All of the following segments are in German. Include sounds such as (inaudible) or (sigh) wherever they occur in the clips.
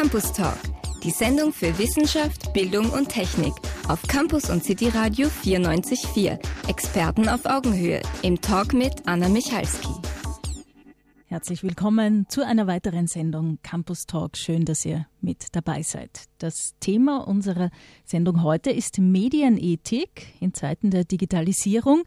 Campus Talk, die Sendung für Wissenschaft, Bildung und Technik auf Campus und City Radio 94.4. Experten auf Augenhöhe im Talk mit Anna Michalski. Herzlich willkommen zu einer weiteren Sendung Campus Talk. Schön, dass ihr mit dabei seid. Das Thema unserer Sendung heute ist Medienethik in Zeiten der Digitalisierung.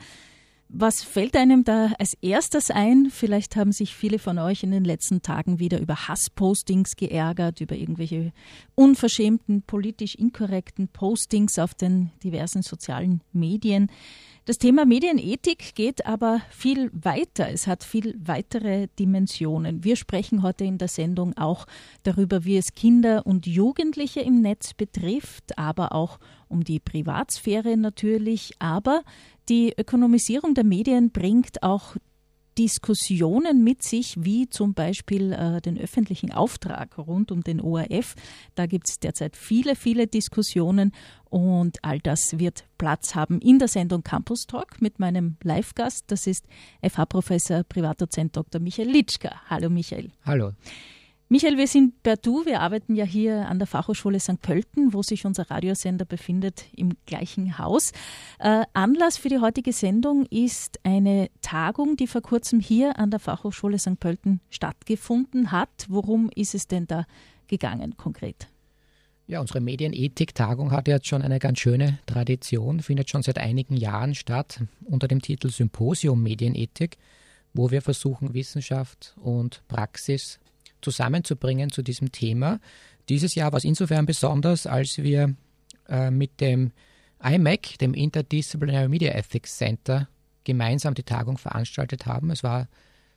Was fällt einem da als erstes ein? Vielleicht haben sich viele von euch in den letzten Tagen wieder über Hasspostings geärgert, über irgendwelche unverschämten, politisch inkorrekten Postings auf den diversen sozialen Medien. Das Thema Medienethik geht aber viel weiter. Es hat viel weitere Dimensionen. Wir sprechen heute in der Sendung auch darüber, wie es Kinder und Jugendliche im Netz betrifft, aber auch um die Privatsphäre natürlich. Aber die Ökonomisierung der Medien bringt auch Diskussionen mit sich, wie zum Beispiel äh, den öffentlichen Auftrag rund um den ORF. Da gibt es derzeit viele, viele Diskussionen und all das wird Platz haben in der Sendung Campus Talk mit meinem Live-Gast. Das ist FH-Professor, Privatdozent Dr. Michael Litschka. Hallo Michael. Hallo. Michael, wir sind per Du. Wir arbeiten ja hier an der Fachhochschule St. Pölten, wo sich unser Radiosender befindet, im gleichen Haus. Äh, Anlass für die heutige Sendung ist eine Tagung, die vor kurzem hier an der Fachhochschule St. Pölten stattgefunden hat. Worum ist es denn da gegangen konkret? Ja, unsere Medienethik-Tagung hat jetzt schon eine ganz schöne Tradition, findet schon seit einigen Jahren statt unter dem Titel Symposium Medienethik, wo wir versuchen, Wissenschaft und Praxis zusammenzubringen zu diesem Thema. Dieses Jahr war es insofern besonders, als wir äh, mit dem IMEC, dem Interdisciplinary Media Ethics Center, gemeinsam die Tagung veranstaltet haben. Es war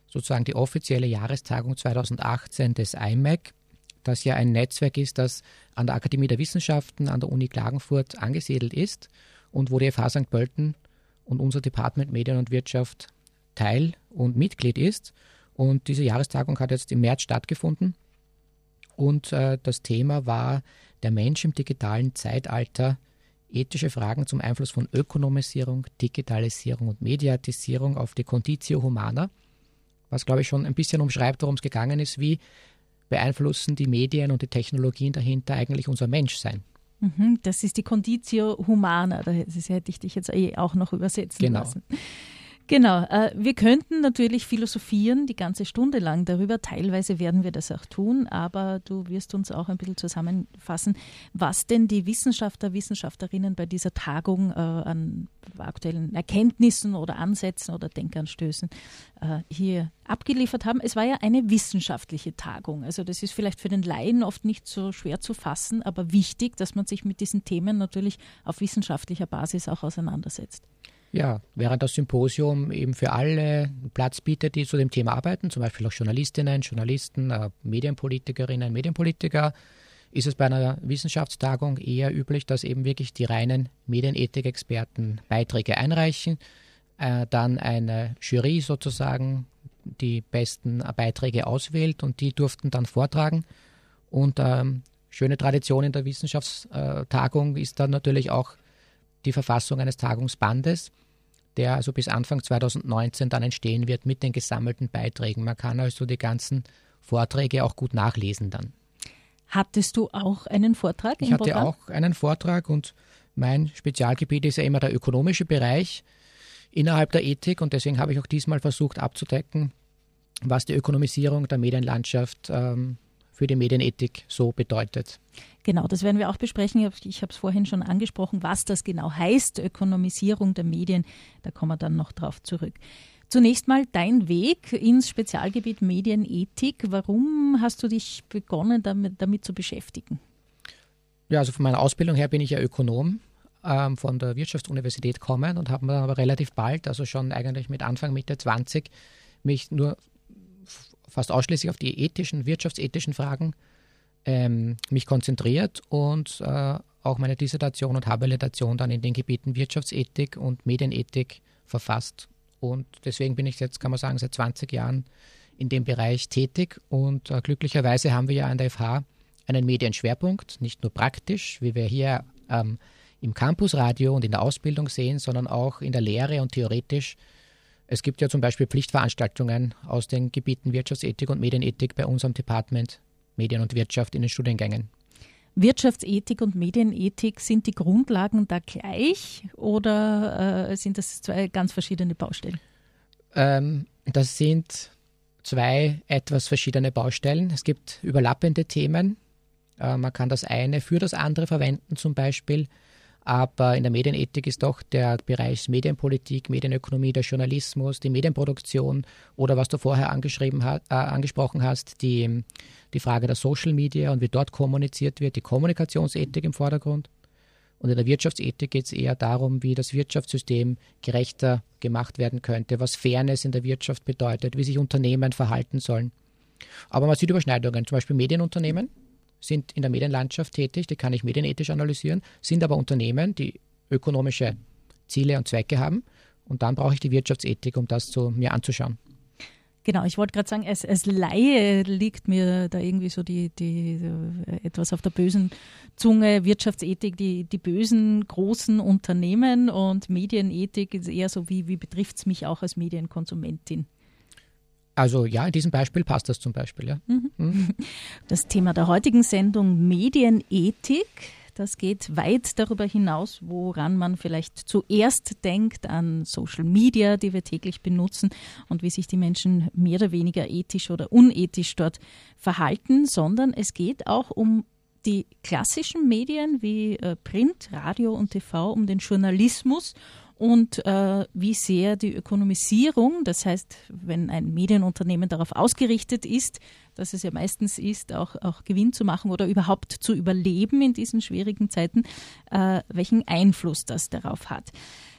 sozusagen die offizielle Jahrestagung 2018 des IMEC, das ja ein Netzwerk ist, das an der Akademie der Wissenschaften an der Uni Klagenfurt angesiedelt ist und wo die FH St. Pölten und unser Department Medien und Wirtschaft Teil und Mitglied ist. Und diese Jahrestagung hat jetzt im März stattgefunden. Und äh, das Thema war der Mensch im digitalen Zeitalter, ethische Fragen zum Einfluss von Ökonomisierung, Digitalisierung und Mediatisierung auf die Conditio Humana, was, glaube ich, schon ein bisschen umschreibt, worum es gegangen ist, wie beeinflussen die Medien und die Technologien dahinter eigentlich unser Menschsein. Mhm, das ist die Conditio Humana, das hätte ich dich jetzt eh auch noch übersetzen genau. lassen. Genau, äh, wir könnten natürlich philosophieren die ganze Stunde lang darüber. Teilweise werden wir das auch tun, aber du wirst uns auch ein bisschen zusammenfassen, was denn die Wissenschaftler, Wissenschaftlerinnen bei dieser Tagung äh, an aktuellen Erkenntnissen oder Ansätzen oder Denkanstößen äh, hier abgeliefert haben. Es war ja eine wissenschaftliche Tagung. Also das ist vielleicht für den Laien oft nicht so schwer zu fassen, aber wichtig, dass man sich mit diesen Themen natürlich auf wissenschaftlicher Basis auch auseinandersetzt. Ja, während das Symposium eben für alle Platz bietet, die zu dem Thema arbeiten, zum Beispiel auch Journalistinnen, Journalisten, äh, Medienpolitikerinnen, Medienpolitiker, ist es bei einer Wissenschaftstagung eher üblich, dass eben wirklich die reinen Medienethik-Experten Beiträge einreichen, äh, dann eine Jury sozusagen die besten Beiträge auswählt und die durften dann vortragen. Und ähm, schöne Tradition in der Wissenschaftstagung ist dann natürlich auch die Verfassung eines Tagungsbandes der also bis Anfang 2019 dann entstehen wird mit den gesammelten Beiträgen. Man kann also die ganzen Vorträge auch gut nachlesen dann. Hattest du auch einen Vortrag? Ich hatte Programm? auch einen Vortrag und mein Spezialgebiet ist ja immer der ökonomische Bereich innerhalb der Ethik und deswegen habe ich auch diesmal versucht abzudecken, was die Ökonomisierung der Medienlandschaft ähm, für die Medienethik so bedeutet. Genau, das werden wir auch besprechen. Ich habe es vorhin schon angesprochen, was das genau heißt, Ökonomisierung der Medien. Da kommen wir dann noch drauf zurück. Zunächst mal dein Weg ins Spezialgebiet Medienethik. Warum hast du dich begonnen, damit, damit zu beschäftigen? Ja, also von meiner Ausbildung her bin ich ja Ökonom ähm, von der Wirtschaftsuniversität kommen und habe mir aber relativ bald, also schon eigentlich mit Anfang, Mitte 20, mich nur fast ausschließlich auf die ethischen, wirtschaftsethischen Fragen ähm, mich konzentriert und äh, auch meine Dissertation und Habilitation dann in den Gebieten Wirtschaftsethik und Medienethik verfasst. Und deswegen bin ich jetzt, kann man sagen, seit 20 Jahren in dem Bereich tätig. Und äh, glücklicherweise haben wir ja an der FH einen Medienschwerpunkt, nicht nur praktisch, wie wir hier ähm, im Campusradio und in der Ausbildung sehen, sondern auch in der Lehre und theoretisch es gibt ja zum Beispiel Pflichtveranstaltungen aus den Gebieten Wirtschaftsethik und Medienethik bei unserem Department Medien und Wirtschaft in den Studiengängen. Wirtschaftsethik und Medienethik, sind die Grundlagen da gleich oder äh, sind das zwei ganz verschiedene Baustellen? Ähm, das sind zwei etwas verschiedene Baustellen. Es gibt überlappende Themen. Äh, man kann das eine für das andere verwenden zum Beispiel. Aber in der Medienethik ist doch der Bereich Medienpolitik, Medienökonomie, der Journalismus, die Medienproduktion oder was du vorher hat, äh, angesprochen hast, die, die Frage der Social Media und wie dort kommuniziert wird, die Kommunikationsethik im Vordergrund. Und in der Wirtschaftsethik geht es eher darum, wie das Wirtschaftssystem gerechter gemacht werden könnte, was Fairness in der Wirtschaft bedeutet, wie sich Unternehmen verhalten sollen. Aber man sieht Überschneidungen, zum Beispiel Medienunternehmen sind in der Medienlandschaft tätig, die kann ich medienethisch analysieren, sind aber Unternehmen, die ökonomische Ziele und Zwecke haben. Und dann brauche ich die Wirtschaftsethik, um das zu, mir anzuschauen. Genau, ich wollte gerade sagen, als, als Laie liegt mir da irgendwie so die, die etwas auf der bösen Zunge, Wirtschaftsethik, die, die bösen großen Unternehmen und Medienethik ist eher so, wie, wie betrifft es mich auch als Medienkonsumentin? Also ja, in diesem Beispiel passt das zum Beispiel, ja. Mhm. Mhm. (laughs) Das Thema der heutigen Sendung Medienethik. Das geht weit darüber hinaus, woran man vielleicht zuerst denkt an Social Media, die wir täglich benutzen und wie sich die Menschen mehr oder weniger ethisch oder unethisch dort verhalten, sondern es geht auch um die klassischen Medien wie äh, Print, Radio und TV, um den Journalismus und äh, wie sehr die Ökonomisierung, das heißt, wenn ein Medienunternehmen darauf ausgerichtet ist, dass es ja meistens ist, auch, auch Gewinn zu machen oder überhaupt zu überleben in diesen schwierigen Zeiten, äh, welchen Einfluss das darauf hat.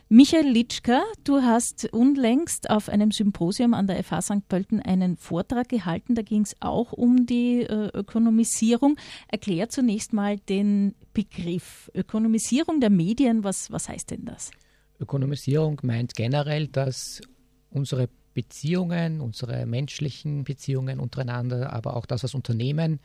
Michael Litschka, du hast unlängst auf einem Symposium an der FH St. Pölten einen Vortrag gehalten. Da ging es auch um die äh, Ökonomisierung. Erklär zunächst mal den Begriff Ökonomisierung der Medien. Was, was heißt denn das? Ökonomisierung meint generell, dass unsere Beziehungen, unsere menschlichen Beziehungen untereinander, aber auch das, was Unternehmen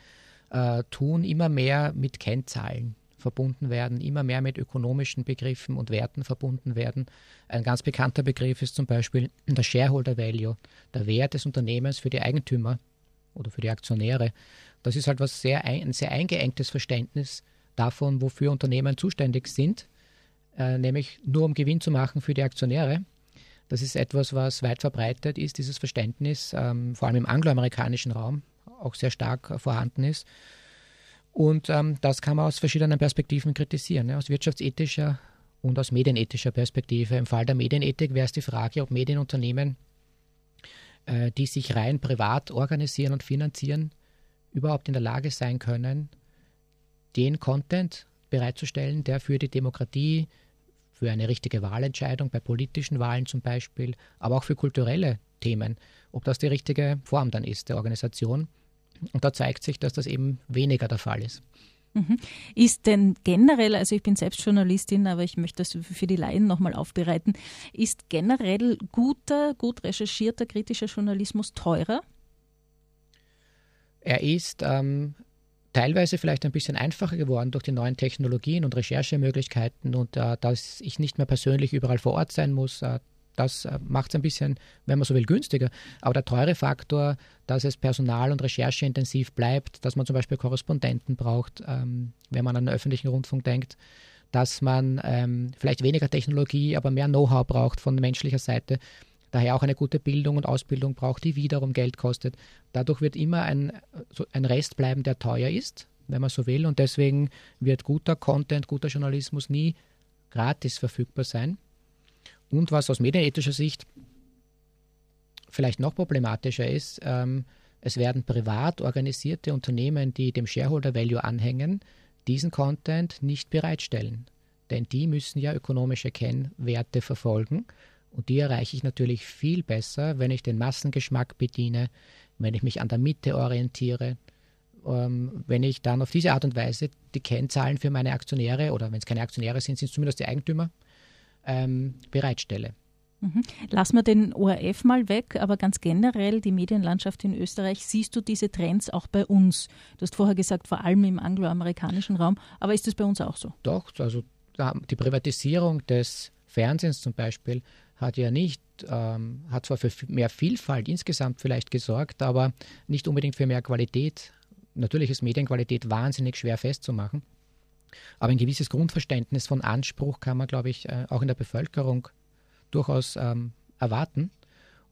äh, tun, immer mehr mit Kennzahlen verbunden werden, immer mehr mit ökonomischen Begriffen und Werten verbunden werden. Ein ganz bekannter Begriff ist zum Beispiel der Shareholder Value, der Wert des Unternehmens für die Eigentümer oder für die Aktionäre. Das ist halt was sehr, ein sehr eingeengtes Verständnis davon, wofür Unternehmen zuständig sind äh, nämlich nur um Gewinn zu machen für die Aktionäre. Das ist etwas, was weit verbreitet ist, dieses Verständnis, ähm, vor allem im angloamerikanischen Raum auch sehr stark äh, vorhanden ist. Und ähm, das kann man aus verschiedenen Perspektiven kritisieren, ja, aus wirtschaftsethischer und aus medienethischer Perspektive. Im Fall der Medienethik wäre es die Frage, ob Medienunternehmen, äh, die sich rein privat organisieren und finanzieren, überhaupt in der Lage sein können, den Content bereitzustellen, der für die Demokratie, für eine richtige Wahlentscheidung, bei politischen Wahlen zum Beispiel, aber auch für kulturelle Themen, ob das die richtige Form dann ist der Organisation. Und da zeigt sich, dass das eben weniger der Fall ist. Mhm. Ist denn generell, also ich bin selbst Journalistin, aber ich möchte das für die Laien nochmal aufbereiten, ist generell guter, gut recherchierter, kritischer Journalismus teurer? Er ist ähm, teilweise vielleicht ein bisschen einfacher geworden durch die neuen Technologien und Recherchemöglichkeiten und äh, dass ich nicht mehr persönlich überall vor Ort sein muss. Äh, das äh, macht es ein bisschen, wenn man so will, günstiger. Aber der teure Faktor, dass es personal- und rechercheintensiv bleibt, dass man zum Beispiel Korrespondenten braucht, ähm, wenn man an den öffentlichen Rundfunk denkt, dass man ähm, vielleicht weniger Technologie, aber mehr Know-how braucht von menschlicher Seite, daher auch eine gute Bildung und Ausbildung braucht, die wiederum Geld kostet. Dadurch wird immer ein, ein Rest bleiben, der teuer ist, wenn man so will. Und deswegen wird guter Content, guter Journalismus nie gratis verfügbar sein. Und was aus medienethischer Sicht vielleicht noch problematischer ist, ähm, es werden privat organisierte Unternehmen, die dem Shareholder Value anhängen, diesen Content nicht bereitstellen. Denn die müssen ja ökonomische Kennwerte verfolgen und die erreiche ich natürlich viel besser, wenn ich den Massengeschmack bediene, wenn ich mich an der Mitte orientiere, ähm, wenn ich dann auf diese Art und Weise die Kennzahlen für meine Aktionäre oder wenn es keine Aktionäre sind, sind es zumindest die Eigentümer ähm, bereitstelle. Mhm. Lass mal den ORF mal weg, aber ganz generell die Medienlandschaft in Österreich, siehst du diese Trends auch bei uns? Du hast vorher gesagt, vor allem im angloamerikanischen Raum, aber ist das bei uns auch so? Doch, also die Privatisierung des Fernsehens zum Beispiel hat ja nicht, ähm, hat zwar für mehr Vielfalt insgesamt vielleicht gesorgt, aber nicht unbedingt für mehr Qualität natürlich ist Medienqualität wahnsinnig schwer festzumachen. Aber ein gewisses Grundverständnis von Anspruch kann man, glaube ich, äh, auch in der Bevölkerung durchaus ähm, erwarten.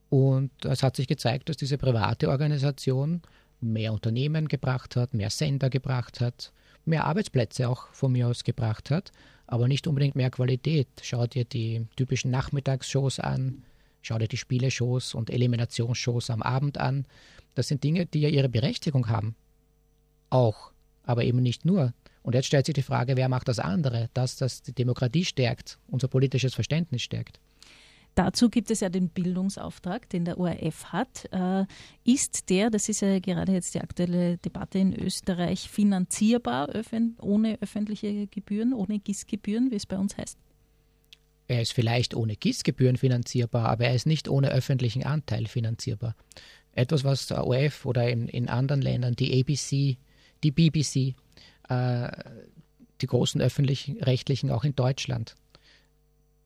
Und es hat sich gezeigt, dass diese private Organisation mehr Unternehmen gebracht hat, mehr Sender gebracht hat, mehr Arbeitsplätze auch von mir aus gebracht hat, aber nicht unbedingt mehr Qualität. Schau dir die typischen Nachmittagsshows an, schau dir die Spieleshows und Eliminationsshows am Abend an. Das sind Dinge, die ja ihre Berechtigung haben. Auch, aber eben nicht nur. Und jetzt stellt sich die Frage, wer macht das andere? Das, das die Demokratie stärkt, unser politisches Verständnis stärkt. Dazu gibt es ja den Bildungsauftrag, den der ORF hat. Äh, ist der, das ist ja gerade jetzt die aktuelle Debatte in Österreich, finanzierbar ohne öffentliche Gebühren, ohne GIS-Gebühren, wie es bei uns heißt? Er ist vielleicht ohne GIS-Gebühren finanzierbar, aber er ist nicht ohne öffentlichen Anteil finanzierbar. Etwas, was der ORF oder in, in anderen Ländern, die ABC, die BBC, äh, die großen öffentlichen rechtlichen auch in Deutschland,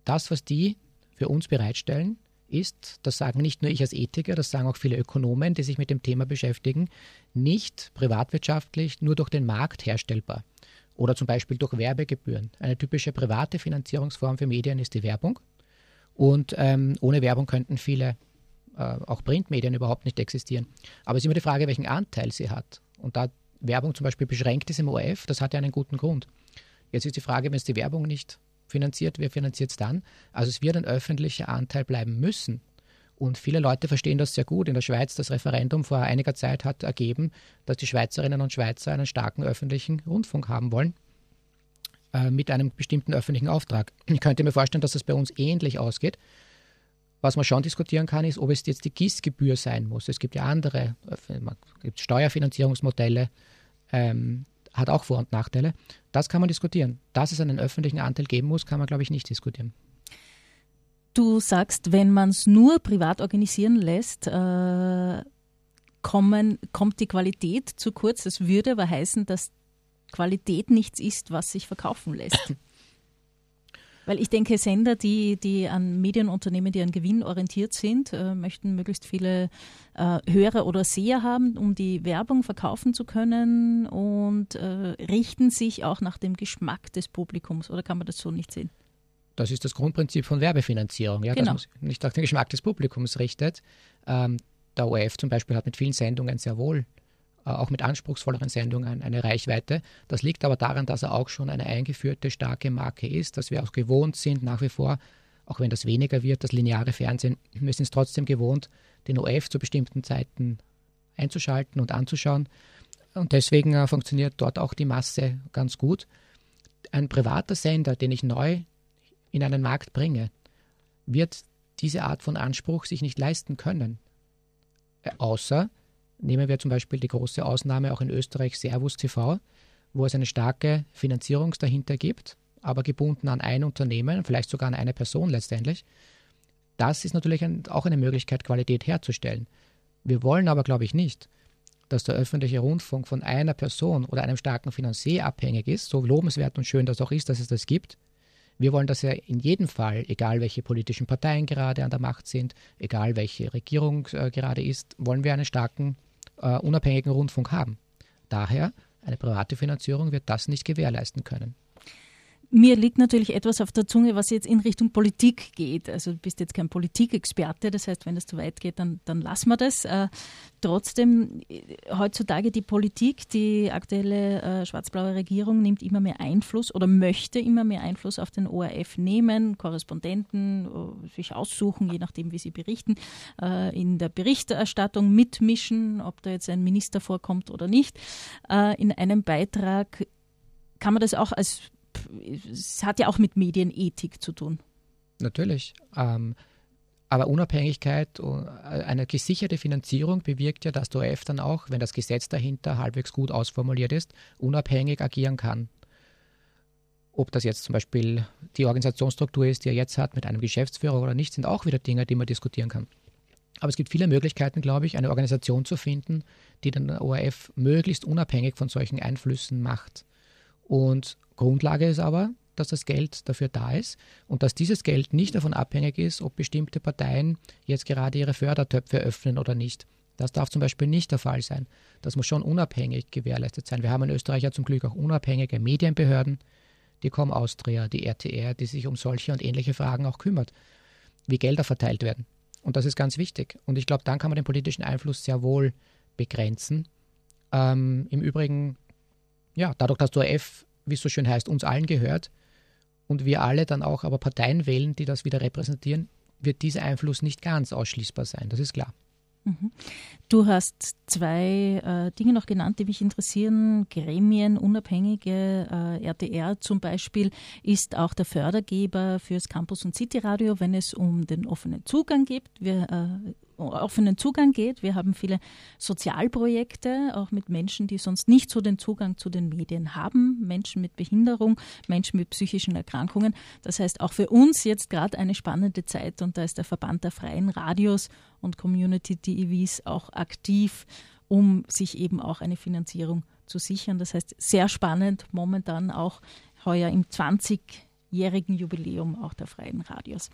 das, was die für uns bereitstellen, ist, das sagen nicht nur ich als Ethiker, das sagen auch viele Ökonomen, die sich mit dem Thema beschäftigen, nicht privatwirtschaftlich nur durch den Markt herstellbar oder zum Beispiel durch Werbegebühren. Eine typische private Finanzierungsform für Medien ist die Werbung und ähm, ohne Werbung könnten viele äh, auch Printmedien überhaupt nicht existieren. Aber es ist immer die Frage, welchen Anteil sie hat. Und da Werbung zum Beispiel beschränkt ist im ORF, das hat ja einen guten Grund. Jetzt ist die Frage, wenn es die Werbung nicht finanziert, wer finanziert es dann? Also es wird ein öffentlicher Anteil bleiben müssen. Und viele Leute verstehen das sehr gut. In der Schweiz, das Referendum vor einiger Zeit hat ergeben, dass die Schweizerinnen und Schweizer einen starken öffentlichen Rundfunk haben wollen äh, mit einem bestimmten öffentlichen Auftrag. Ich könnte mir vorstellen, dass das bei uns ähnlich ausgeht. Was man schon diskutieren kann, ist, ob es jetzt die GIS-Gebühr sein muss. Es gibt ja andere, es gibt Steuerfinanzierungsmodelle, ähm, hat auch Vor- und Nachteile. Das kann man diskutieren. Dass es einen öffentlichen Anteil geben muss, kann man, glaube ich, nicht diskutieren. Du sagst, wenn man es nur privat organisieren lässt, äh, kommen, kommt die Qualität zu kurz. Das würde aber heißen, dass Qualität nichts ist, was sich verkaufen lässt. Weil ich denke, Sender, die, die an Medienunternehmen, die an Gewinn orientiert sind, äh, möchten möglichst viele äh, Hörer oder Seher haben, um die Werbung verkaufen zu können und äh, richten sich auch nach dem Geschmack des Publikums. Oder kann man das so nicht sehen? Das ist das Grundprinzip von Werbefinanzierung, ja, genau. dass man sich nicht nach dem Geschmack des Publikums richtet. Ähm, der ORF zum Beispiel hat mit vielen Sendungen sehr wohl auch mit anspruchsvolleren Sendungen eine Reichweite. Das liegt aber daran, dass er auch schon eine eingeführte starke Marke ist, dass wir auch gewohnt sind nach wie vor, auch wenn das weniger wird, das lineare Fernsehen, wir sind es trotzdem gewohnt, den OF zu bestimmten Zeiten einzuschalten und anzuschauen. Und deswegen äh, funktioniert dort auch die Masse ganz gut. Ein privater Sender, den ich neu in einen Markt bringe, wird diese Art von Anspruch sich nicht leisten können. Äh, außer Nehmen wir zum Beispiel die große Ausnahme auch in Österreich Servus TV, wo es eine starke Finanzierung dahinter gibt, aber gebunden an ein Unternehmen, vielleicht sogar an eine Person letztendlich. Das ist natürlich ein, auch eine Möglichkeit, Qualität herzustellen. Wir wollen aber, glaube ich, nicht, dass der öffentliche Rundfunk von einer Person oder einem starken Finanzier abhängig ist, so lobenswert und schön das auch ist, dass es das gibt. Wir wollen, dass er in jedem Fall, egal welche politischen Parteien gerade an der Macht sind, egal welche Regierung äh, gerade ist, wollen wir einen starken äh, unabhängigen Rundfunk haben. Daher, eine private Finanzierung wird das nicht gewährleisten können. Mir liegt natürlich etwas auf der Zunge, was jetzt in Richtung Politik geht. Also du bist jetzt kein Politikexperte, das heißt, wenn das zu weit geht, dann, dann lassen wir das. Äh, trotzdem, äh, heutzutage die Politik, die aktuelle äh, schwarz-blaue Regierung nimmt immer mehr Einfluss oder möchte immer mehr Einfluss auf den ORF nehmen, Korrespondenten äh, sich aussuchen, je nachdem, wie sie berichten, äh, in der Berichterstattung mitmischen, ob da jetzt ein Minister vorkommt oder nicht. Äh, in einem Beitrag kann man das auch als es hat ja auch mit Medienethik zu tun. Natürlich. Ähm, aber Unabhängigkeit, äh, eine gesicherte Finanzierung bewirkt ja, dass der ORF dann auch, wenn das Gesetz dahinter halbwegs gut ausformuliert ist, unabhängig agieren kann. Ob das jetzt zum Beispiel die Organisationsstruktur ist, die er jetzt hat, mit einem Geschäftsführer oder nicht, sind auch wieder Dinge, die man diskutieren kann. Aber es gibt viele Möglichkeiten, glaube ich, eine Organisation zu finden, die den ORF möglichst unabhängig von solchen Einflüssen macht. Und Grundlage ist aber, dass das Geld dafür da ist und dass dieses Geld nicht davon abhängig ist, ob bestimmte Parteien jetzt gerade ihre Fördertöpfe öffnen oder nicht. Das darf zum Beispiel nicht der Fall sein. Das muss schon unabhängig gewährleistet sein. Wir haben in Österreich ja zum Glück auch unabhängige Medienbehörden, die Com Austria, die RTR, die sich um solche und ähnliche Fragen auch kümmert, wie Gelder verteilt werden. Und das ist ganz wichtig. Und ich glaube, dann kann man den politischen Einfluss sehr wohl begrenzen. Ähm, Im Übrigen, ja, dadurch, dass der ORF, wie es so schön heißt, uns allen gehört und wir alle dann auch aber Parteien wählen, die das wieder repräsentieren, wird dieser Einfluss nicht ganz ausschließbar sein. Das ist klar. Mhm. Du hast zwei äh, Dinge noch genannt, die mich interessieren. Gremien, unabhängige äh, RTR zum Beispiel ist auch der Fördergeber fürs Campus- und City-Radio, wenn es um den offenen Zugang geht. Wir äh, offenen Zugang geht. Wir haben viele Sozialprojekte, auch mit Menschen, die sonst nicht so den Zugang zu den Medien haben, Menschen mit Behinderung, Menschen mit psychischen Erkrankungen. Das heißt, auch für uns jetzt gerade eine spannende Zeit und da ist der Verband der freien Radios und Community TVs auch aktiv, um sich eben auch eine Finanzierung zu sichern. Das heißt, sehr spannend momentan auch heuer im 20 jährigen Jubiläum auch der freien Radios.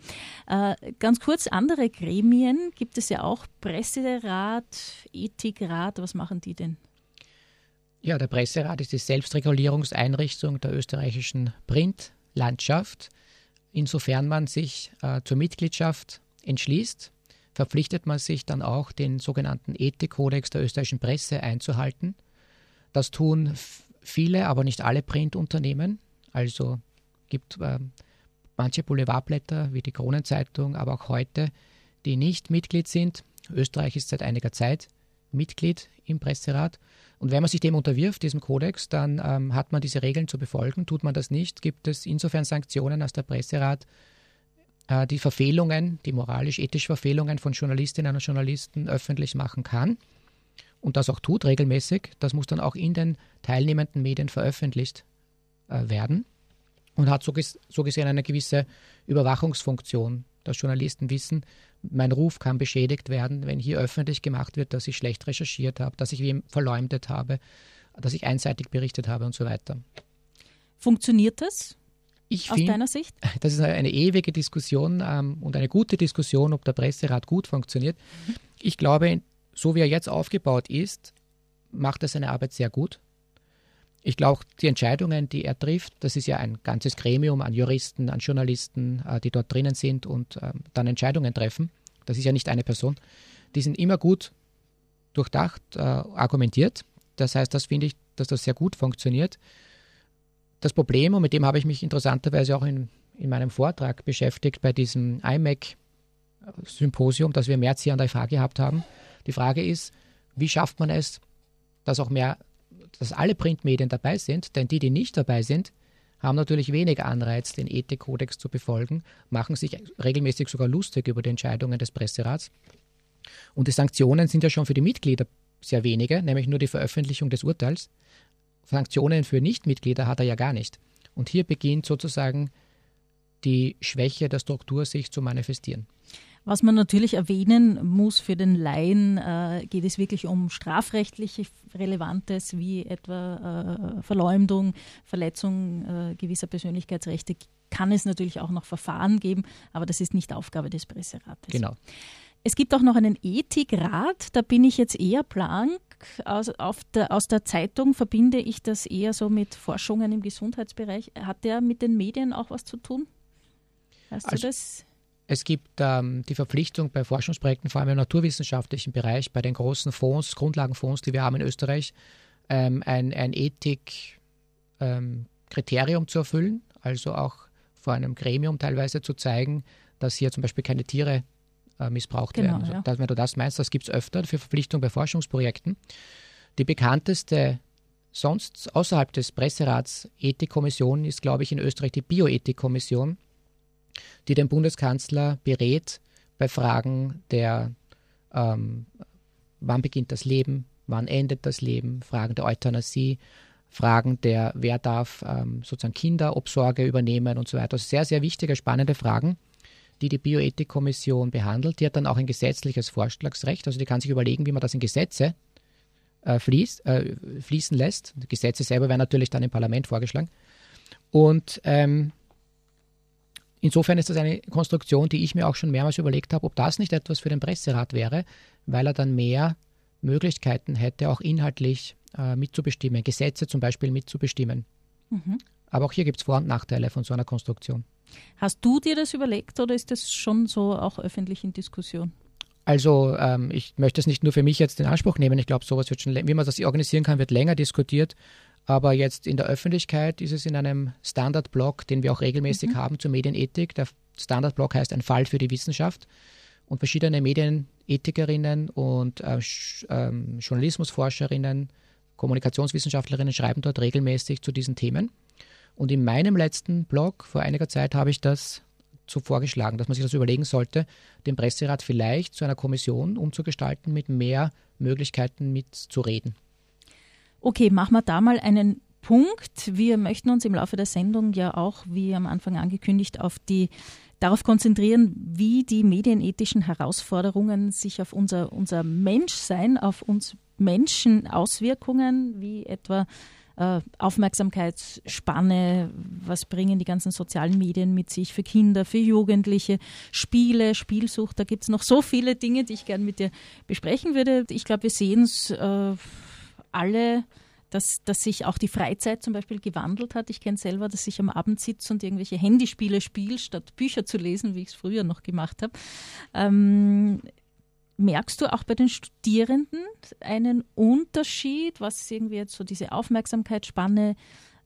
Äh, ganz kurz, andere Gremien gibt es ja auch, Presserat, Ethikrat, was machen die denn? Ja, der Presserat ist die Selbstregulierungseinrichtung der österreichischen Printlandschaft. Insofern man sich äh, zur Mitgliedschaft entschließt, verpflichtet man sich dann auch, den sogenannten Ethikkodex der österreichischen Presse einzuhalten. Das tun viele, aber nicht alle Printunternehmen. Also gibt äh, manche Boulevardblätter wie die Kronenzeitung, aber auch heute, die nicht Mitglied sind. Österreich ist seit einiger Zeit Mitglied im Presserat. Und wenn man sich dem unterwirft, diesem Kodex, dann ähm, hat man diese Regeln zu befolgen. Tut man das nicht, gibt es insofern Sanktionen, als der Presserat äh, die Verfehlungen, die moralisch-ethische Verfehlungen von Journalistinnen und Journalisten öffentlich machen kann und das auch tut regelmäßig. Das muss dann auch in den teilnehmenden Medien veröffentlicht äh, werden und hat so, ges so gesehen eine gewisse Überwachungsfunktion, dass Journalisten wissen, mein Ruf kann beschädigt werden, wenn hier öffentlich gemacht wird, dass ich schlecht recherchiert habe, dass ich wem verleumdet habe, dass ich einseitig berichtet habe und so weiter. Funktioniert das? Ich aus find, deiner Sicht? (laughs) Das ist eine ewige Diskussion ähm, und eine gute Diskussion, ob der Presserat gut funktioniert. Ich glaube, so wie er jetzt aufgebaut ist, macht er seine Arbeit sehr gut ich glaube, die Entscheidungen, die er trifft, das ist ja ein ganzes Gremium an Juristen, an Journalisten, äh, die dort drinnen sind und ähm, dann Entscheidungen treffen. Das ist ja nicht eine Person. Die sind immer gut durchdacht, äh, argumentiert. Das heißt, das finde ich, dass das sehr gut funktioniert. Das Problem, und mit dem habe ich mich interessanterweise auch in, in meinem Vortrag beschäftigt, bei diesem IMAC-Symposium, das wir im März hier an der FH gehabt haben, die Frage ist, wie schafft man es, dass auch mehr dass alle Printmedien dabei sind, denn die, die nicht dabei sind, haben natürlich weniger Anreiz, den Ethikkodex zu befolgen, machen sich regelmäßig sogar lustig über die Entscheidungen des Presserats. Und die Sanktionen sind ja schon für die Mitglieder sehr wenige, nämlich nur die Veröffentlichung des Urteils. Sanktionen für Nichtmitglieder hat er ja gar nicht. Und hier beginnt sozusagen die Schwäche der Struktur sich zu manifestieren. Was man natürlich erwähnen muss für den Laien, äh, geht es wirklich um strafrechtliche Relevantes wie etwa äh, Verleumdung, Verletzung äh, gewisser Persönlichkeitsrechte. Kann es natürlich auch noch Verfahren geben, aber das ist nicht Aufgabe des Presserates. Genau. Es gibt auch noch einen Ethikrat, da bin ich jetzt eher blank. Aus, der, aus der Zeitung verbinde ich das eher so mit Forschungen im Gesundheitsbereich. Hat der mit den Medien auch was zu tun? Weißt also, du das? Es gibt ähm, die Verpflichtung bei Forschungsprojekten, vor allem im naturwissenschaftlichen Bereich, bei den großen Fonds, Grundlagenfonds, die wir haben in Österreich, ähm, ein, ein Ethik-Kriterium ähm, zu erfüllen, also auch vor einem Gremium teilweise zu zeigen, dass hier zum Beispiel keine Tiere äh, missbraucht genau, werden. Also, ja. dass, wenn du das meinst, das gibt es öfter für Verpflichtung bei Forschungsprojekten. Die bekannteste sonst außerhalb des Presserats Ethikkommission ist, glaube ich, in Österreich die Bioethikkommission die den Bundeskanzler berät bei Fragen der, ähm, wann beginnt das Leben, wann endet das Leben, Fragen der Euthanasie, Fragen der, wer darf ähm, sozusagen Kinderobsorge übernehmen und so weiter. Also sehr, sehr wichtige, spannende Fragen, die die Bioethikkommission behandelt. Die hat dann auch ein gesetzliches Vorschlagsrecht, also die kann sich überlegen, wie man das in Gesetze äh, fließt, äh, fließen lässt. Die Gesetze selber werden natürlich dann im Parlament vorgeschlagen. Und ähm, Insofern ist das eine Konstruktion, die ich mir auch schon mehrmals überlegt habe, ob das nicht etwas für den Presserat wäre, weil er dann mehr Möglichkeiten hätte, auch inhaltlich äh, mitzubestimmen, Gesetze zum Beispiel mitzubestimmen. Mhm. Aber auch hier gibt es Vor- und Nachteile von so einer Konstruktion. Hast du dir das überlegt oder ist das schon so auch öffentlich in Diskussion? Also ähm, ich möchte es nicht nur für mich jetzt in Anspruch nehmen. Ich glaube, sowas wird schon, wie man das organisieren kann, wird länger diskutiert. Aber jetzt in der Öffentlichkeit ist es in einem Standardblog, den wir auch regelmäßig mhm. haben zur Medienethik. Der Standardblog heißt ein Fall für die Wissenschaft. Und verschiedene Medienethikerinnen und äh, ähm, Journalismusforscherinnen, Kommunikationswissenschaftlerinnen schreiben dort regelmäßig zu diesen Themen. Und in meinem letzten Blog vor einiger Zeit habe ich das so vorgeschlagen, dass man sich das überlegen sollte, den Presserat vielleicht zu einer Kommission umzugestalten mit mehr Möglichkeiten mitzureden. Okay, machen wir da mal einen Punkt. Wir möchten uns im Laufe der Sendung ja auch, wie am Anfang angekündigt, auf die darauf konzentrieren, wie die medienethischen Herausforderungen sich auf unser, unser Menschsein, auf uns Menschen Auswirkungen, wie etwa äh, Aufmerksamkeitsspanne, was bringen die ganzen sozialen Medien mit sich für Kinder, für Jugendliche, Spiele, Spielsucht, da gibt es noch so viele Dinge, die ich gerne mit dir besprechen würde. Ich glaube, wir sehen es äh, alle dass, dass sich auch die Freizeit zum Beispiel gewandelt hat. Ich kenne selber, dass ich am Abend sitze und irgendwelche Handyspiele spiele, statt Bücher zu lesen, wie ich es früher noch gemacht habe. Ähm, merkst du auch bei den Studierenden einen Unterschied, was irgendwie jetzt so diese Aufmerksamkeitsspanne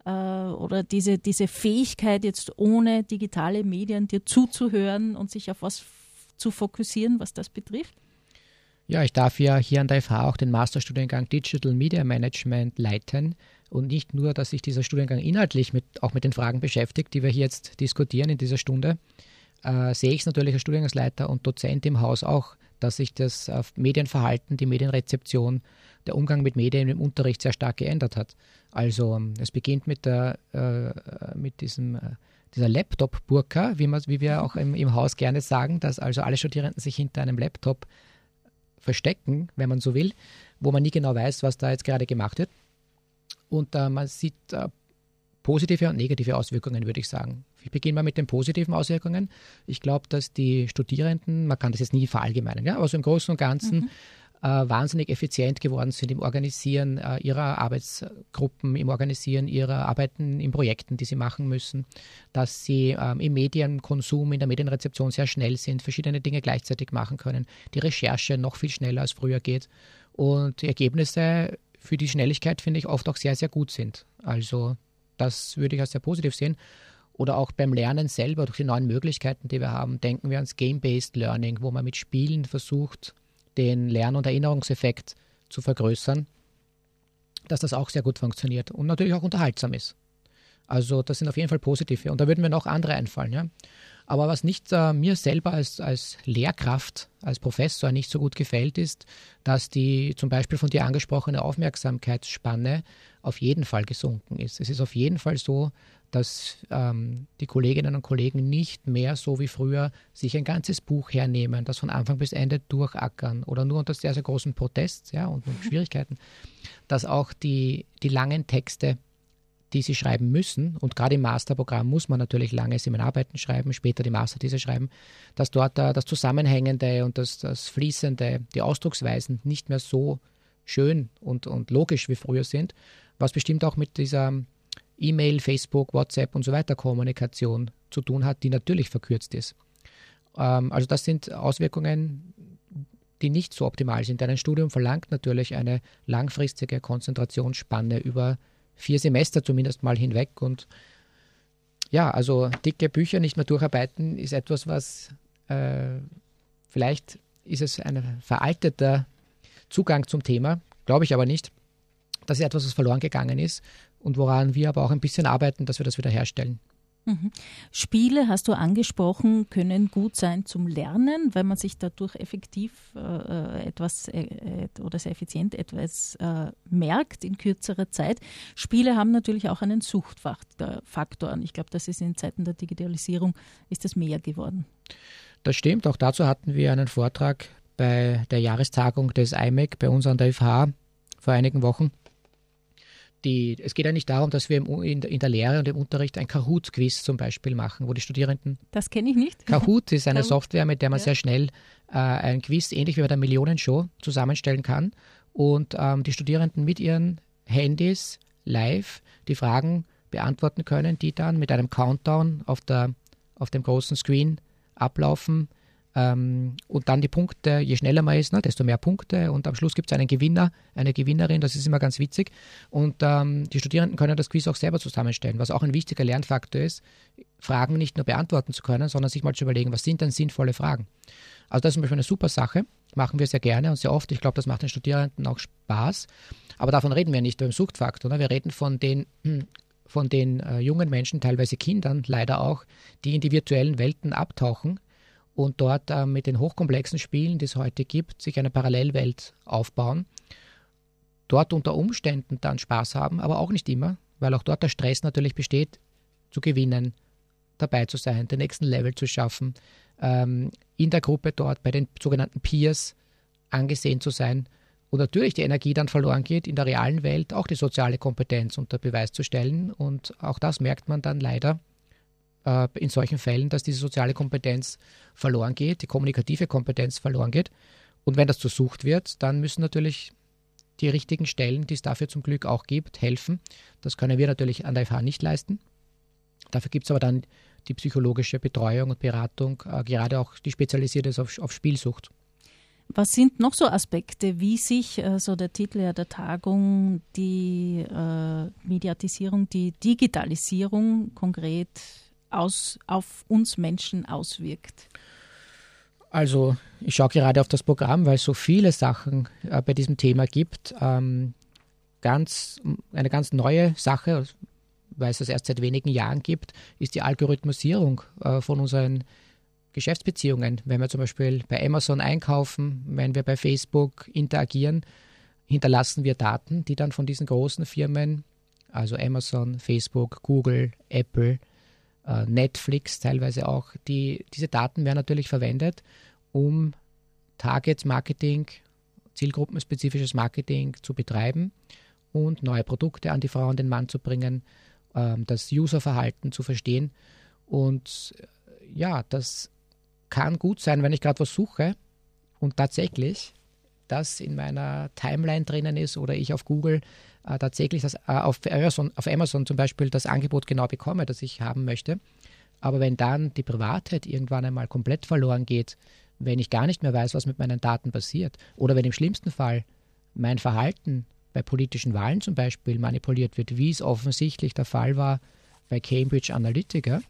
äh, oder diese, diese Fähigkeit, jetzt ohne digitale Medien dir zuzuhören und sich auf was zu fokussieren, was das betrifft? Ja, ich darf ja hier an der FH auch den Masterstudiengang Digital Media Management leiten. Und nicht nur, dass sich dieser Studiengang inhaltlich mit, auch mit den Fragen beschäftigt, die wir hier jetzt diskutieren in dieser Stunde, äh, sehe ich es natürlich als Studiengangsleiter und Dozent im Haus auch, dass sich das äh, Medienverhalten, die Medienrezeption, der Umgang mit Medien im Unterricht sehr stark geändert hat. Also ähm, es beginnt mit, der, äh, mit diesem, äh, dieser Laptop-Burka, wie, wie wir auch im, im Haus gerne sagen, dass also alle Studierenden sich hinter einem Laptop verstecken, wenn man so will, wo man nie genau weiß, was da jetzt gerade gemacht wird. Und äh, man sieht äh, positive und negative Auswirkungen, würde ich sagen. Ich beginne mal mit den positiven Auswirkungen. Ich glaube, dass die Studierenden, man kann das jetzt nie verallgemeinern, ja, aber so im Großen und Ganzen mhm wahnsinnig effizient geworden sind im Organisieren äh, ihrer Arbeitsgruppen, im Organisieren ihrer Arbeiten in Projekten, die sie machen müssen, dass sie ähm, im Medienkonsum, in der Medienrezeption sehr schnell sind, verschiedene Dinge gleichzeitig machen können, die Recherche noch viel schneller als früher geht und die Ergebnisse für die Schnelligkeit, finde ich, oft auch sehr, sehr gut sind. Also das würde ich als sehr positiv sehen oder auch beim Lernen selber durch die neuen Möglichkeiten, die wir haben. Denken wir ans Game-Based Learning, wo man mit Spielen versucht, den Lern- und Erinnerungseffekt zu vergrößern, dass das auch sehr gut funktioniert und natürlich auch unterhaltsam ist. Also das sind auf jeden Fall positive und da würden mir noch andere einfallen. Ja? Aber was nicht äh, mir selber als, als Lehrkraft, als Professor nicht so gut gefällt, ist, dass die zum Beispiel von dir angesprochene Aufmerksamkeitsspanne auf jeden Fall gesunken ist. Es ist auf jeden Fall so, dass ähm, die Kolleginnen und Kollegen nicht mehr so wie früher sich ein ganzes Buch hernehmen, das von Anfang bis Ende durchackern oder nur unter sehr, sehr großen Protests ja, und, und Schwierigkeiten, dass auch die, die langen Texte, die sie schreiben müssen, und gerade im Masterprogramm muss man natürlich lange Seminararbeiten schreiben, später die Masterthese schreiben, dass dort uh, das Zusammenhängende und das, das Fließende, die Ausdrucksweisen nicht mehr so schön und, und logisch wie früher sind, was bestimmt auch mit dieser E-Mail, Facebook, WhatsApp und so weiter Kommunikation zu tun hat, die natürlich verkürzt ist. Ähm, also das sind Auswirkungen, die nicht so optimal sind. Denn ein Studium verlangt natürlich eine langfristige Konzentrationsspanne über vier Semester zumindest mal hinweg. Und ja, also dicke Bücher nicht mehr durcharbeiten ist etwas, was äh, vielleicht ist es ein veralteter Zugang zum Thema, glaube ich aber nicht. Das ist etwas, was verloren gegangen ist und woran wir aber auch ein bisschen arbeiten, dass wir das wieder herstellen. Mhm. Spiele, hast du angesprochen, können gut sein zum Lernen, weil man sich dadurch effektiv äh, etwas äh, oder sehr effizient etwas äh, merkt in kürzerer Zeit. Spiele haben natürlich auch einen Suchtfaktor. Ich glaube, das ist in Zeiten der Digitalisierung ist das mehr geworden. Das stimmt. Auch dazu hatten wir einen Vortrag bei der Jahrestagung des IMEC bei uns an der FH vor einigen Wochen die, es geht ja nicht darum, dass wir im, in, in, der Lehre und im Unterricht ein Kahoot-Quiz zum Beispiel machen, wo die Studierenden. Das kenne ich nicht. Kahoot ist eine Kahoot. Software, mit der man ja. sehr schnell äh, ein Quiz, ähnlich wie bei der Millionenshow, zusammenstellen kann. und ähm, die Studierenden mit ihren Handys live die Fragen beantworten können, die dann mit einem Countdown auf, der, auf dem großen Screen ablaufen. Ähm, und dann die Punkte, je schneller man ist, ne, desto mehr Punkte. Und am Schluss gibt es einen Gewinner, eine Gewinnerin, das ist immer ganz witzig. Und ähm, die Studierenden können das Quiz auch selber zusammenstellen, was auch ein wichtiger Lernfaktor ist, Fragen nicht nur beantworten zu können, sondern sich mal zu überlegen, was sind denn sinnvolle Fragen. Also das ist zum Beispiel eine super Sache, machen wir sehr gerne und sehr oft. Ich glaube, das macht den Studierenden auch Spaß. Aber davon reden wir nicht beim Suchtfaktor. Ne? Wir reden von den von den äh, jungen Menschen, teilweise Kindern leider auch, die in die virtuellen Welten abtauchen und dort äh, mit den hochkomplexen Spielen, die es heute gibt, sich eine Parallelwelt aufbauen, dort unter Umständen dann Spaß haben, aber auch nicht immer, weil auch dort der Stress natürlich besteht, zu gewinnen, dabei zu sein, den nächsten Level zu schaffen, ähm, in der Gruppe dort bei den sogenannten Peers angesehen zu sein wo natürlich die Energie dann verloren geht, in der realen Welt auch die soziale Kompetenz unter Beweis zu stellen. Und auch das merkt man dann leider äh, in solchen Fällen, dass diese soziale Kompetenz verloren geht, die kommunikative Kompetenz verloren geht. Und wenn das versucht wird, dann müssen natürlich die richtigen Stellen, die es dafür zum Glück auch gibt, helfen. Das können wir natürlich an der FH nicht leisten. Dafür gibt es aber dann die psychologische Betreuung und Beratung, äh, gerade auch die spezialisierte ist auf, auf Spielsucht. Was sind noch so Aspekte, wie sich, äh, so der Titel ja der Tagung, die äh, Mediatisierung, die Digitalisierung konkret aus, auf uns Menschen auswirkt? Also ich schaue gerade auf das Programm, weil es so viele Sachen äh, bei diesem Thema gibt. Ähm, ganz, eine ganz neue Sache, weil es das erst seit wenigen Jahren gibt, ist die Algorithmisierung äh, von unseren Geschäftsbeziehungen, wenn wir zum Beispiel bei Amazon einkaufen, wenn wir bei Facebook interagieren, hinterlassen wir Daten, die dann von diesen großen Firmen, also Amazon, Facebook, Google, Apple, Netflix teilweise auch, die, diese Daten werden natürlich verwendet, um Target-Marketing, zielgruppenspezifisches Marketing zu betreiben und neue Produkte an die Frau und den Mann zu bringen, ähm, das Userverhalten zu verstehen. Und äh, ja, das kann gut sein, wenn ich gerade was suche und tatsächlich das in meiner Timeline drinnen ist oder ich auf Google äh, tatsächlich das, äh, auf, Amazon, auf Amazon zum Beispiel das Angebot genau bekomme, das ich haben möchte. Aber wenn dann die Privatheit irgendwann einmal komplett verloren geht, wenn ich gar nicht mehr weiß, was mit meinen Daten passiert, oder wenn im schlimmsten Fall mein Verhalten bei politischen Wahlen zum Beispiel manipuliert wird, wie es offensichtlich der Fall war bei Cambridge Analytica,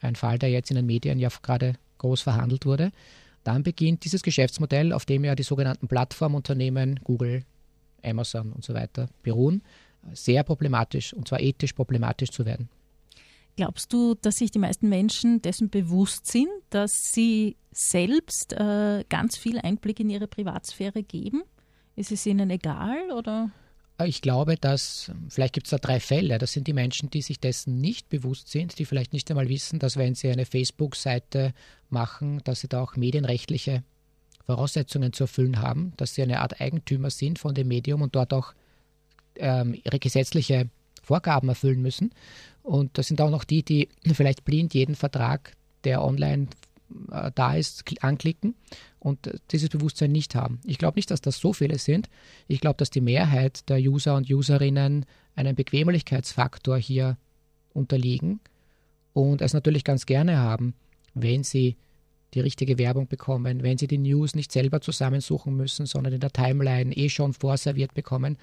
ein Fall, der jetzt in den Medien ja gerade groß verhandelt wurde, dann beginnt dieses Geschäftsmodell, auf dem ja die sogenannten Plattformunternehmen Google, Amazon und so weiter beruhen, sehr problematisch und zwar ethisch problematisch zu werden. Glaubst du, dass sich die meisten Menschen dessen bewusst sind, dass sie selbst äh, ganz viel Einblick in ihre Privatsphäre geben? Ist es ihnen egal oder? Ich glaube, dass vielleicht gibt es da drei Fälle. Das sind die Menschen, die sich dessen nicht bewusst sind, die vielleicht nicht einmal wissen, dass wenn sie eine Facebook-Seite machen, dass sie da auch medienrechtliche Voraussetzungen zu erfüllen haben, dass sie eine Art Eigentümer sind von dem Medium und dort auch ähm, ihre gesetzliche Vorgaben erfüllen müssen. Und das sind auch noch die, die (clears throat) vielleicht blind jeden Vertrag, der online äh, da ist, anklicken und dieses Bewusstsein nicht haben. Ich glaube nicht, dass das so viele sind. Ich glaube, dass die Mehrheit der User und Userinnen einem Bequemlichkeitsfaktor hier unterliegen und es natürlich ganz gerne haben, wenn sie die richtige Werbung bekommen, wenn sie die News nicht selber zusammensuchen müssen, sondern in der Timeline eh schon vorserviert bekommen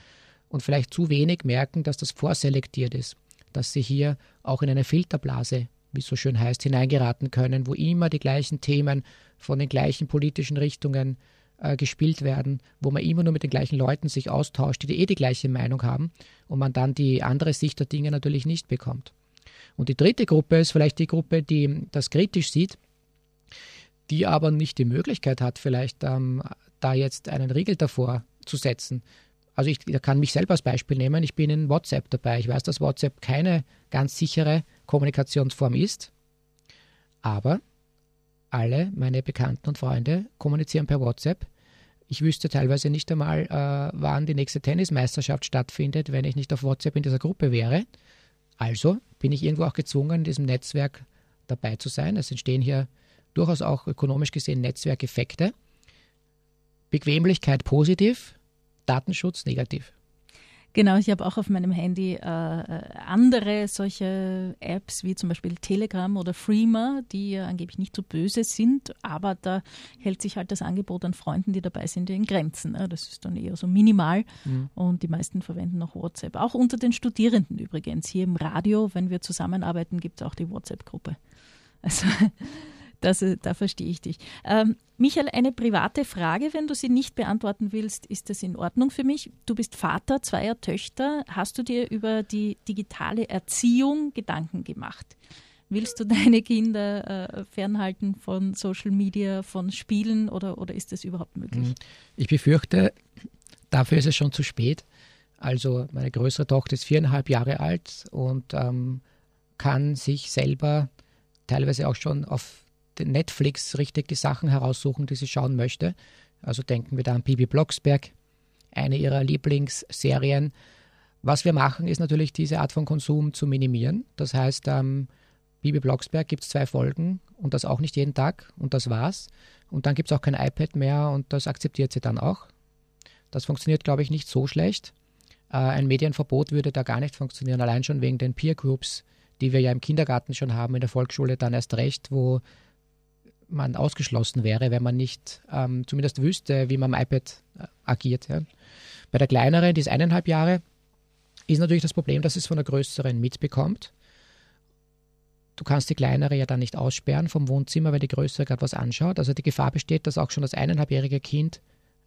und vielleicht zu wenig merken, dass das vorselektiert ist, dass sie hier auch in eine Filterblase wie es so schön heißt, hineingeraten können, wo immer die gleichen Themen von den gleichen politischen Richtungen äh, gespielt werden, wo man immer nur mit den gleichen Leuten sich austauscht, die eh die gleiche Meinung haben und man dann die andere Sicht der Dinge natürlich nicht bekommt. Und die dritte Gruppe ist vielleicht die Gruppe, die das kritisch sieht, die aber nicht die Möglichkeit hat, vielleicht ähm, da jetzt einen Riegel davor zu setzen. Also ich, kann mich selber als Beispiel nehmen. Ich bin in WhatsApp dabei. Ich weiß, dass WhatsApp keine ganz sichere Kommunikationsform ist, aber alle meine Bekannten und Freunde kommunizieren per WhatsApp. Ich wüsste teilweise nicht einmal, äh, wann die nächste Tennismeisterschaft stattfindet, wenn ich nicht auf WhatsApp in dieser Gruppe wäre. Also bin ich irgendwo auch gezwungen, in diesem Netzwerk dabei zu sein. Es entstehen hier durchaus auch ökonomisch gesehen Netzwerkeffekte. Bequemlichkeit positiv, Datenschutz negativ. Genau, ich habe auch auf meinem Handy äh, andere solche Apps wie zum Beispiel Telegram oder Freema, die ja angeblich nicht so böse sind, aber da hält sich halt das Angebot an Freunden, die dabei sind, in Grenzen. Ne? Das ist dann eher so minimal mhm. und die meisten verwenden noch WhatsApp. Auch unter den Studierenden übrigens. Hier im Radio, wenn wir zusammenarbeiten, gibt es auch die WhatsApp-Gruppe. Also das, äh, da verstehe ich dich. Ähm, Michael, eine private Frage, wenn du sie nicht beantworten willst, ist das in Ordnung für mich? Du bist Vater zweier Töchter. Hast du dir über die digitale Erziehung Gedanken gemacht? Willst du deine Kinder äh, fernhalten von Social Media, von Spielen oder, oder ist das überhaupt möglich? Mhm. Ich befürchte, dafür ist es schon zu spät. Also meine größere Tochter ist viereinhalb Jahre alt und ähm, kann sich selber teilweise auch schon auf Netflix richtig die Sachen heraussuchen, die sie schauen möchte. Also denken wir da an Bibi Blocksberg, eine ihrer Lieblingsserien. Was wir machen, ist natürlich diese Art von Konsum zu minimieren. Das heißt, ähm, Bibi Blocksberg gibt es zwei Folgen und das auch nicht jeden Tag und das war's. Und dann gibt es auch kein iPad mehr und das akzeptiert sie dann auch. Das funktioniert, glaube ich, nicht so schlecht. Äh, ein Medienverbot würde da gar nicht funktionieren, allein schon wegen den Peer Groups, die wir ja im Kindergarten schon haben, in der Volksschule dann erst recht, wo man ausgeschlossen wäre, wenn man nicht ähm, zumindest wüsste, wie man am iPad äh, agiert. Ja. Bei der kleineren, die ist eineinhalb Jahre, ist natürlich das Problem, dass es von der größeren mitbekommt. Du kannst die kleinere ja dann nicht aussperren vom Wohnzimmer, weil die größere gerade was anschaut. Also die Gefahr besteht, dass auch schon das eineinhalbjährige Kind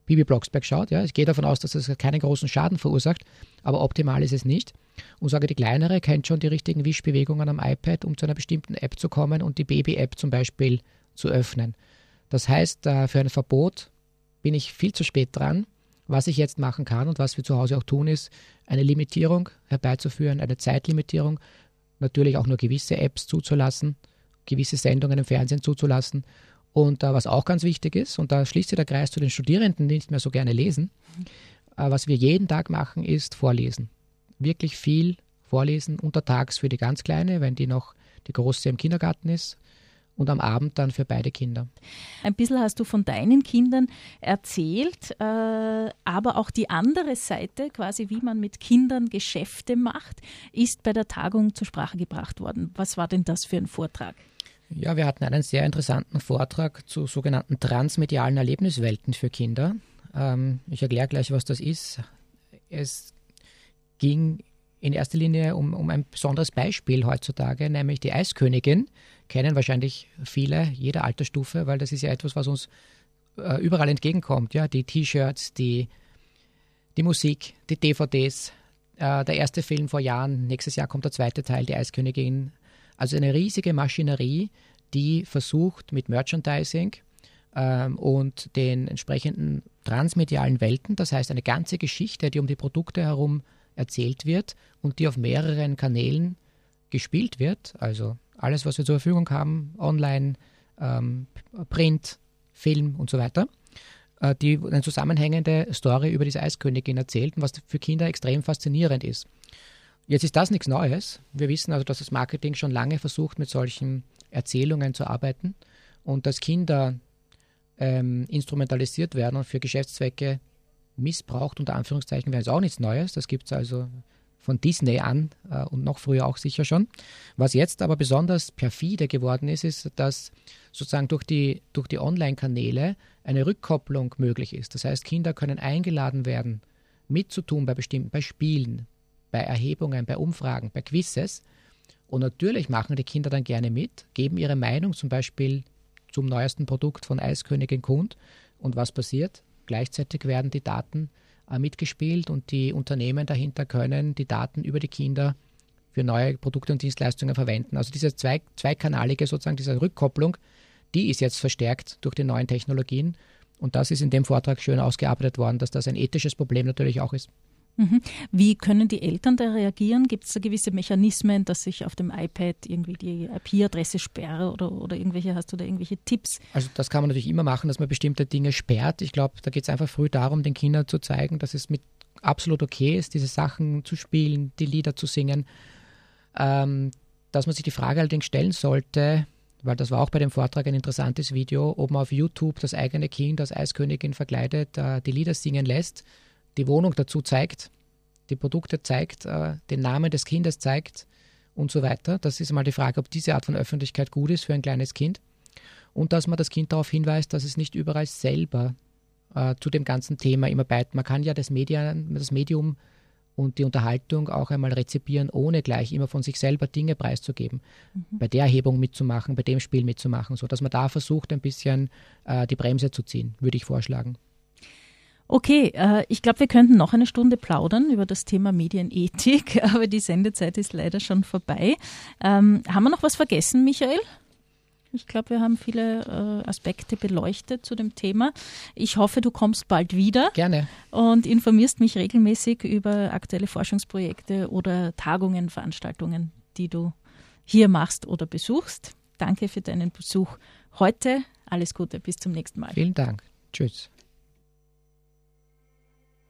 Bibi Blocksberg schaut. Ja. Ich gehe davon aus, dass es das keinen großen Schaden verursacht, aber optimal ist es nicht. Und sage, die kleinere kennt schon die richtigen Wischbewegungen am iPad, um zu einer bestimmten App zu kommen und die Baby-App zum Beispiel zu öffnen. Das heißt, äh, für ein Verbot bin ich viel zu spät dran. Was ich jetzt machen kann und was wir zu Hause auch tun, ist eine Limitierung herbeizuführen, eine Zeitlimitierung, natürlich auch nur gewisse Apps zuzulassen, gewisse Sendungen im Fernsehen zuzulassen. Und uh, was auch ganz wichtig ist, und da schließt sich der Kreis zu den Studierenden, die nicht mehr so gerne lesen, uh, was wir jeden Tag machen, ist vorlesen. Wirklich viel vorlesen, untertags für die ganz Kleine, wenn die noch die Große im Kindergarten ist, und am Abend dann für beide Kinder. Ein bisschen hast du von deinen Kindern erzählt, äh, aber auch die andere Seite, quasi wie man mit Kindern Geschäfte macht, ist bei der Tagung zur Sprache gebracht worden. Was war denn das für ein Vortrag? Ja, wir hatten einen sehr interessanten Vortrag zu sogenannten transmedialen Erlebniswelten für Kinder. Ähm, ich erkläre gleich, was das ist. Es ging in erster Linie um, um ein besonderes Beispiel heutzutage, nämlich die Eiskönigin. Kennen wahrscheinlich viele, jeder Altersstufe, weil das ist ja etwas, was uns äh, überall entgegenkommt. Ja? Die T-Shirts, die, die Musik, die DVDs, äh, der erste Film vor Jahren, nächstes Jahr kommt der zweite Teil, die Eiskönigin. Also eine riesige Maschinerie, die versucht mit Merchandising ähm, und den entsprechenden transmedialen Welten, das heißt eine ganze Geschichte, die um die Produkte herum erzählt wird und die auf mehreren Kanälen gespielt wird. Also alles, was wir zur Verfügung haben, online, ähm, Print, Film und so weiter, äh, die eine zusammenhängende Story über diese Eiskönigin erzählt, was für Kinder extrem faszinierend ist. Jetzt ist das nichts Neues. Wir wissen also, dass das Marketing schon lange versucht, mit solchen Erzählungen zu arbeiten und dass Kinder ähm, instrumentalisiert werden und für Geschäftszwecke missbraucht, unter Anführungszeichen, wäre es auch nichts Neues. Das gibt es also von Disney an äh, und noch früher auch sicher schon. Was jetzt aber besonders perfide geworden ist, ist, dass sozusagen durch die, durch die Online-Kanäle eine Rückkopplung möglich ist. Das heißt, Kinder können eingeladen werden, mitzutun bei bestimmten, bei Spielen, bei Erhebungen, bei Umfragen, bei Quizzes. Und natürlich machen die Kinder dann gerne mit, geben ihre Meinung zum Beispiel zum neuesten Produkt von Eiskönigin Kund. Und was passiert? Gleichzeitig werden die Daten äh, mitgespielt und die Unternehmen dahinter können die Daten über die Kinder für neue Produkte und Dienstleistungen verwenden. Also diese zwei, zweikanalige sozusagen, diese Rückkopplung, die ist jetzt verstärkt durch die neuen Technologien. Und das ist in dem Vortrag schön ausgearbeitet worden, dass das ein ethisches Problem natürlich auch ist. Mhm. Wie können die Eltern da reagieren? Gibt es da gewisse Mechanismen, dass ich auf dem iPad irgendwie die IP-Adresse sperre oder, oder irgendwelche, hast du da irgendwelche Tipps? Also das kann man natürlich immer machen, dass man bestimmte Dinge sperrt. Ich glaube, da geht es einfach früh darum, den Kindern zu zeigen, dass es mit absolut okay ist, diese Sachen zu spielen, die Lieder zu singen. Ähm, dass man sich die Frage allerdings stellen sollte, weil das war auch bei dem Vortrag ein interessantes Video, ob man auf YouTube das eigene Kind als Eiskönigin verkleidet äh, die Lieder singen lässt die Wohnung dazu zeigt, die Produkte zeigt, äh, den Namen des Kindes zeigt und so weiter. Das ist mal die Frage, ob diese Art von Öffentlichkeit gut ist für ein kleines Kind. Und dass man das Kind darauf hinweist, dass es nicht überall selber äh, zu dem ganzen Thema immer beißt. Man kann ja das, Medien, das Medium und die Unterhaltung auch einmal rezipieren, ohne gleich immer von sich selber Dinge preiszugeben. Mhm. Bei der Erhebung mitzumachen, bei dem Spiel mitzumachen, sodass man da versucht, ein bisschen äh, die Bremse zu ziehen, würde ich vorschlagen. Okay, äh, ich glaube, wir könnten noch eine Stunde plaudern über das Thema Medienethik, (laughs) aber die Sendezeit ist leider schon vorbei. Ähm, haben wir noch was vergessen, Michael? Ich glaube, wir haben viele äh, Aspekte beleuchtet zu dem Thema. Ich hoffe, du kommst bald wieder. Gerne. Und informierst mich regelmäßig über aktuelle Forschungsprojekte oder Tagungen, Veranstaltungen, die du hier machst oder besuchst. Danke für deinen Besuch heute. Alles Gute, bis zum nächsten Mal. Vielen Dank. Tschüss.